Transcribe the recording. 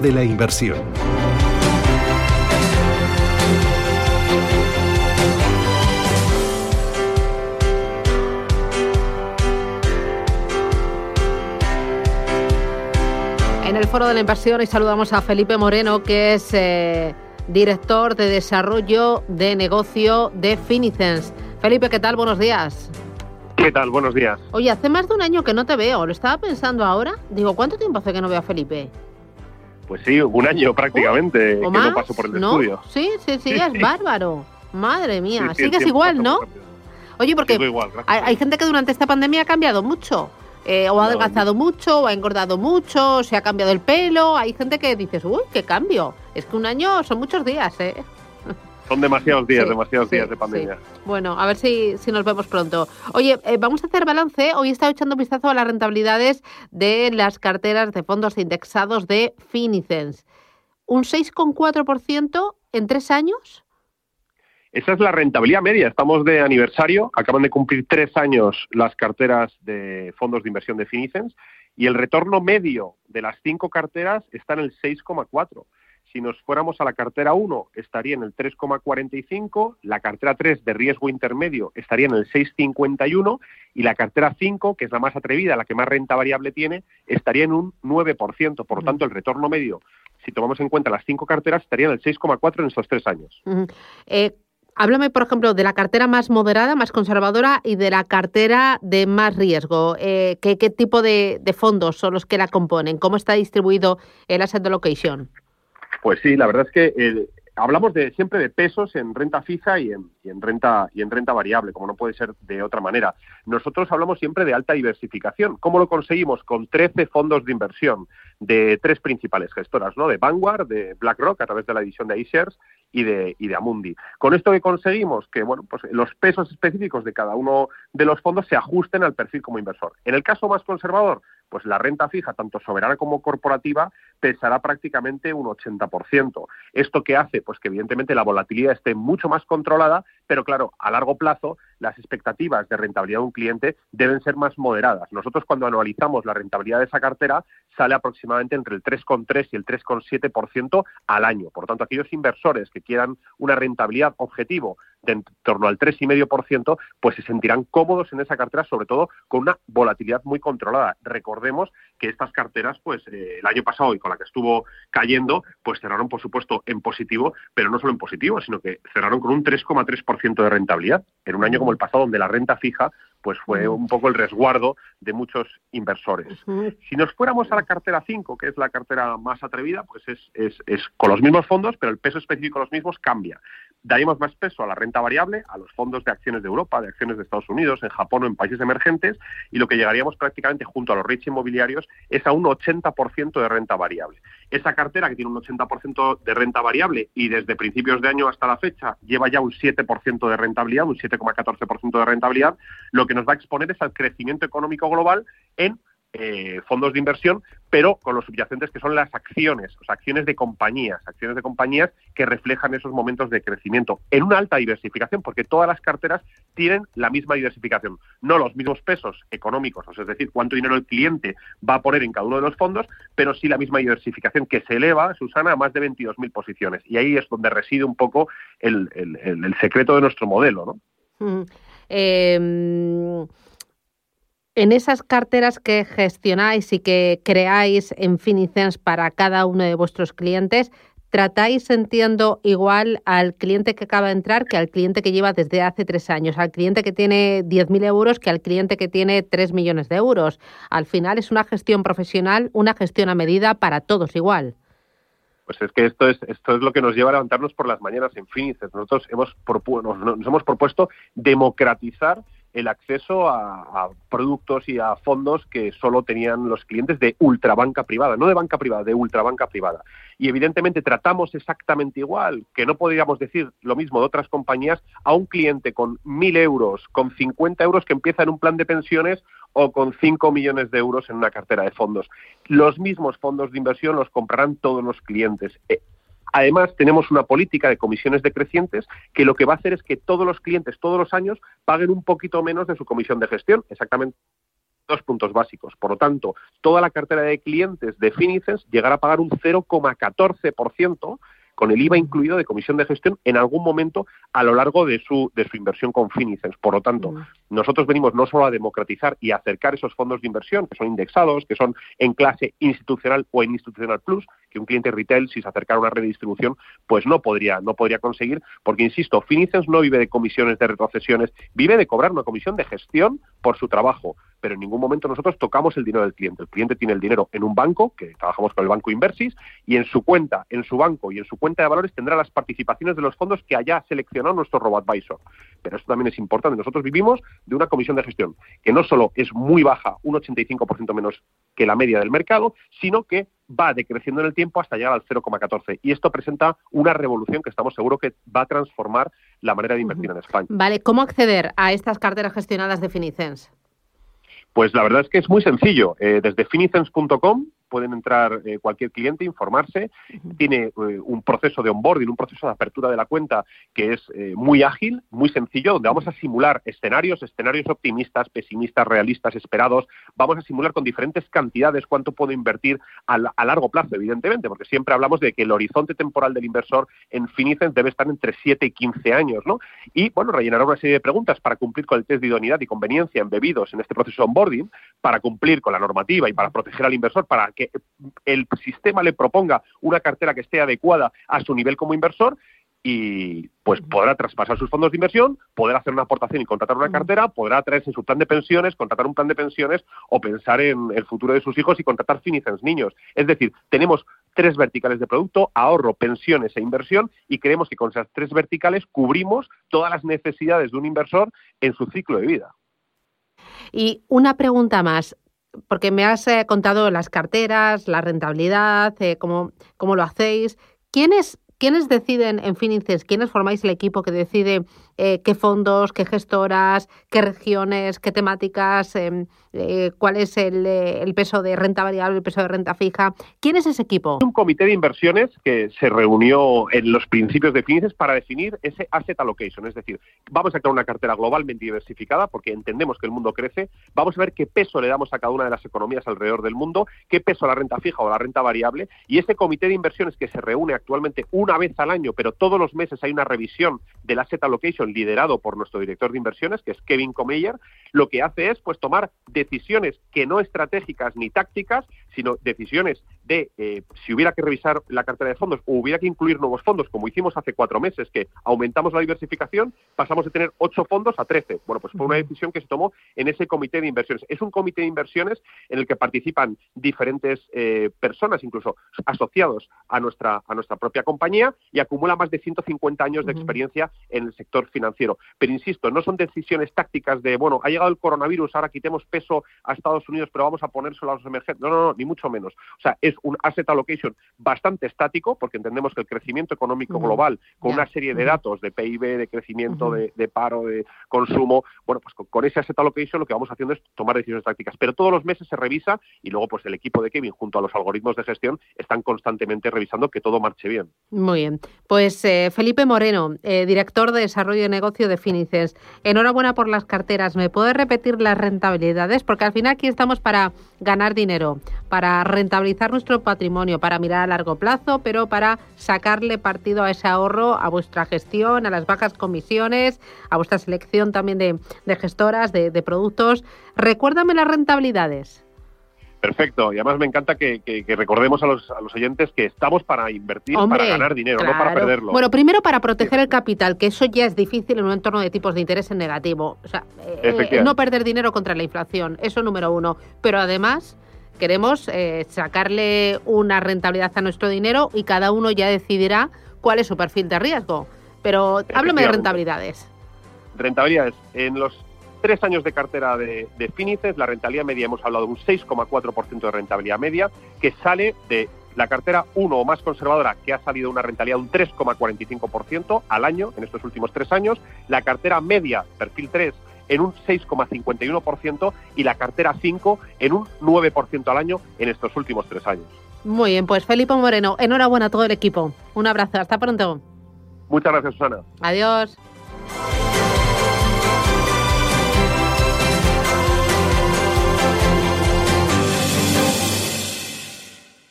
de la inversión. En el Foro de la Inversión y saludamos a Felipe Moreno, que es eh, director de desarrollo de negocio de Finicens. Felipe, ¿qué tal? Buenos días. ¿Qué tal? Buenos días. Oye, hace más de un año que no te veo. Lo estaba pensando ahora. Digo, ¿cuánto tiempo hace que no veo a Felipe? Pues sí, un año prácticamente ¿O que más? no paso por el ¿No? estudio. Sí, sí, sí, es bárbaro. Madre mía, sigues igual, ¿no? Oye, porque igual, hay, gente que durante esta pandemia ha cambiado mucho. eh, o ha No, adelgazado mucho, o ha engordado mucho, o se ha cambiado el pelo. Hay gente que dices, uy, qué cambio. Es que un año son muchos días, ¿eh? Son demasiados días, Sí, demasiados sí, días de pandemia. sí. Bueno, a ver si, si nos vemos pronto. Oye, eh, vamos a hacer balance. Hoy he estado echando un vistazo a las rentabilidades de las carteras de fondos indexados de Finicens. ¿Un 6,4% en tres años? Esa es la rentabilidad media. Estamos de aniversario. Acaban de cumplir tres años las carteras de fondos de inversión de Finicens y el retorno medio de las cinco carteras está en el 6,4. Si nos fuéramos a la cartera 1, estaría en el 3,45, la cartera 3 de riesgo intermedio estaría en el 6,51 y la cartera 5, que es la más atrevida, la que más renta variable tiene, estaría en un 9%. Por lo tanto, el retorno medio, si tomamos en cuenta las cinco carteras, estaría en el 6,4 en estos tres años. Eh, háblame, por ejemplo, de la cartera más moderada, más conservadora y de la cartera de más riesgo. Eh, ¿qué, tipo de, de fondos son los que la componen? ¿Cómo está distribuido el asset allocation? Pues sí, la verdad es que eh, hablamos de siempre de pesos en renta fija y en, renta y en renta variable, como no puede ser de otra manera. Nosotros hablamos siempre de alta diversificación. ¿Cómo lo conseguimos? Con 13 fondos de inversión de tres principales gestoras, ¿no? De Vanguard, de BlackRock a través de la división de iShares y de, y de Amundi. Con esto que conseguimos que bueno, pues los pesos específicos de cada uno de los fondos se ajusten al perfil como inversor. En el caso más conservador, pues la renta fija, tanto soberana como corporativa, pesará prácticamente un 80%. ¿Esto qué hace? Pues que evidentemente la volatilidad esté mucho más controlada, pero claro, a largo plazo las expectativas de rentabilidad de un cliente deben ser más moderadas. Nosotros cuando anualizamos la rentabilidad de esa cartera sale aproximadamente entre el 3,3 y el 3,7% al año. Por tanto, aquellos inversores que quieran una rentabilidad objetivo de en torno al 3,5%, pues se sentirán cómodos en esa cartera, sobre todo con una volatilidad muy controlada. Recordemos que estas carteras, pues eh, el año pasado y con la que estuvo cayendo, pues cerraron, por supuesto, en positivo, pero no solo en positivo, sino que cerraron con un 3,3% de rentabilidad en un año como el pasado, donde la renta fija pues fue un poco el resguardo de muchos inversores. Si nos fuéramos a la cartera 5, que es la cartera más atrevida, pues es, es, es con los mismos fondos, pero el peso específico de los mismos cambia. Daríamos más peso a la renta variable, a los fondos de acciones de Europa, de acciones de Estados Unidos, en Japón o en países emergentes, y lo que llegaríamos prácticamente junto a los REITs inmobiliarios es a un 80% de renta variable. Esa cartera que tiene un 80% de renta variable y desde principios de año hasta la fecha lleva ya un 7% de rentabilidad, un 7,14% de rentabilidad, lo que nos va a exponer es al crecimiento económico global en eh, fondos de inversión, pero con los subyacentes que son las acciones, o sea, acciones de compañías, acciones de compañías que reflejan esos momentos de crecimiento en una alta diversificación, porque todas las carteras tienen la misma diversificación, no los mismos pesos económicos, es decir, cuánto dinero el cliente va a poner en cada uno de los fondos, pero sí la misma diversificación que se eleva, Susana, a más de 22.000 posiciones. Y ahí es donde reside un poco el, secreto de nuestro modelo, ¿no? Eh, en esas carteras que gestionáis y que creáis en Finicens para cada uno de vuestros clientes, tratáis, entiendo, igual al cliente que acaba de entrar que al cliente que lleva desde hace tres años, al cliente que tiene 10.000 euros que al cliente que tiene 3 millones de euros. Al final es una gestión profesional, una gestión a medida para todos igual. Pues es que esto es, esto es lo que nos lleva a levantarnos por las mañanas en Finicens. Nosotros hemos nos, nos hemos propuesto democratizar el acceso a, productos y a fondos que solo tenían los clientes de ultrabanca privada, no de banca privada, de ultrabanca privada. Y evidentemente tratamos exactamente igual, que no podríamos decir lo mismo de otras compañías, a un cliente con mil euros, con 50 euros que empieza en un plan de pensiones o con 5 millones de euros en una cartera de fondos. Los mismos fondos de inversión los comprarán todos los clientes. Además, tenemos una política de comisiones decrecientes que lo que va a hacer es que todos los clientes, todos los años, paguen un poquito menos de su comisión de gestión, exactamente dos puntos básicos. Por lo tanto, toda la cartera de clientes de Finicens llegará a pagar un 0,14% con el IVA incluido de comisión de gestión en algún momento a lo largo de su, de su inversión con Finicens. Por lo tanto, mm. nosotros venimos no solo a democratizar y acercar esos fondos de inversión que son indexados, que son en clase institucional o en institucional plus, que un cliente retail, si se acercara a una red de distribución, pues no podría, no podría conseguir, porque insisto, Finicens no vive de comisiones de retrocesiones, vive de cobrar una comisión de gestión por su trabajo pero en ningún momento nosotros tocamos el dinero del cliente. El cliente tiene el dinero en un banco, que trabajamos con el banco Inversis, y en su cuenta, en su banco y en su cuenta de valores tendrá las participaciones de los fondos que haya seleccionado nuestro robo-advisor. Pero eso también es importante. Nosotros vivimos de una comisión de gestión que no solo es muy baja, un 85% menos que la media del mercado, sino que va decreciendo en el tiempo hasta llegar al 0,14. Y esto presenta una revolución que estamos seguros que va a transformar la manera de invertir en España. Vale, ¿cómo acceder a estas carteras gestionadas de Finicens? Pues la verdad es que es muy sencillo. Eh, desde finicens.com pueden entrar eh, cualquier cliente, informarse. Tiene eh, un proceso de onboarding, un proceso de apertura de la cuenta que es eh, muy ágil, muy sencillo, donde vamos a simular escenarios, escenarios optimistas, pesimistas, realistas, esperados. Vamos a simular con diferentes cantidades cuánto puedo invertir a, largo plazo, evidentemente, porque siempre hablamos de que el horizonte temporal del inversor en Finicens debe estar entre 7 y 15 años, ¿no? Y, bueno, rellenará una serie de preguntas para cumplir con el test de idoneidad y conveniencia embebidos en este proceso de onboarding, para cumplir con la normativa y para proteger al inversor, para que el sistema le proponga una cartera que esté adecuada a su nivel como inversor y pues podrá traspasar sus fondos de inversión, podrá hacer una aportación y contratar una cartera, podrá traerse su plan de pensiones, contratar un plan de pensiones o pensar en el futuro de sus hijos y contratar Finicens niños. Es decir, tenemos tres verticales de producto, ahorro, pensiones e inversión y creemos que con esas tres verticales cubrimos todas las necesidades de un inversor en su ciclo de vida. Y una pregunta más porque me has eh, contado las carteras, la rentabilidad, eh, cómo, cómo, lo hacéis. ¿Quiénes, ¿Quiénes deciden en Fininces, quiénes formáis el equipo que decide eh, qué fondos, qué gestoras, qué regiones, qué temáticas, em, eh, cuál es el, eh, el, peso de renta variable, el peso de renta fija. ¿Quién es ese equipo? Un comité de inversiones que se reunió en los principios de Fininces para definir ese asset allocation, es decir, vamos a crear una cartera globalmente diversificada porque entendemos que el mundo crece, vamos a ver qué peso le damos a cada una de las economías alrededor del mundo, qué peso a la renta fija o a la renta variable, y ese comité de inversiones que se reúne actualmente una vez al año, pero todos los meses hay una revisión del asset allocation liderado por nuestro director de inversiones, que es Kevin Comeyer, lo que hace es pues tomar decisiones que no estratégicas ni tácticas, sino decisiones de eh, si hubiera que revisar la cartera de fondos o hubiera que incluir nuevos fondos, como hicimos hace cuatro meses, que aumentamos la diversificación, pasamos de tener ocho fondos a trece. Bueno, pues fue una decisión que se tomó en ese comité de inversiones. Es un comité de inversiones en el que participan diferentes eh, personas, incluso asociados a nuestra, a nuestra propia compañía, y acumula más de 150 años de experiencia en el sector financiero. Pero insisto, no son decisiones tácticas de, bueno, ha llegado el coronavirus, ahora quitemos peso a Estados Unidos, pero vamos a ponérselo a los emergentes. No, no, no, ni mucho menos. O sea, es un asset allocation bastante estático, porque entendemos que el crecimiento económico global, con una serie de datos de PIB, de crecimiento, de, paro, de consumo, bueno, pues con, ese asset allocation lo que vamos haciendo es tomar decisiones tácticas. Pero todos los meses se revisa y luego pues el equipo de Kevin junto a los algoritmos de gestión están constantemente revisando que todo marche bien. Muy bien. Pues eh, Felipe Moreno, eh, director de desarrollo de negocio de Finices. Enhorabuena por las carteras. ¿Me puede repetir las rentabilidades? Porque al final aquí estamos para ganar dinero, para rentabilizar nuestro patrimonio, para mirar a largo plazo, pero para sacarle partido a ese ahorro, a vuestra gestión, a las bajas comisiones, a vuestra selección también de, gestoras, de, de productos. Recuérdame las rentabilidades. Perfecto, y además me encanta que, recordemos a los, a los, oyentes que estamos para invertir, para ganar dinero, no para perderlo. Bueno, primero para proteger el capital, que eso ya es difícil en un entorno de tipos de interés en negativo. O sea, eh, no perder dinero contra la inflación, eso número uno. Pero además queremos eh, sacarle una rentabilidad a nuestro dinero y cada uno ya decidirá cuál es su perfil de riesgo. Pero háblame de rentabilidades. Rentabilidades. En los tres años de cartera de, de Finices, la rentabilidad media, hemos hablado de un 6,4% de rentabilidad media, que sale de la cartera 1 o más conservadora, que ha salido una rentabilidad de un 3,45% al año en estos últimos tres años, la cartera media, perfil 3, en un 6,51% y la cartera 5 en un 9% al año en estos últimos tres años. Muy bien, pues Felipe Moreno, enhorabuena a todo el equipo. Un abrazo, hasta pronto. Muchas gracias, Susana. Adiós.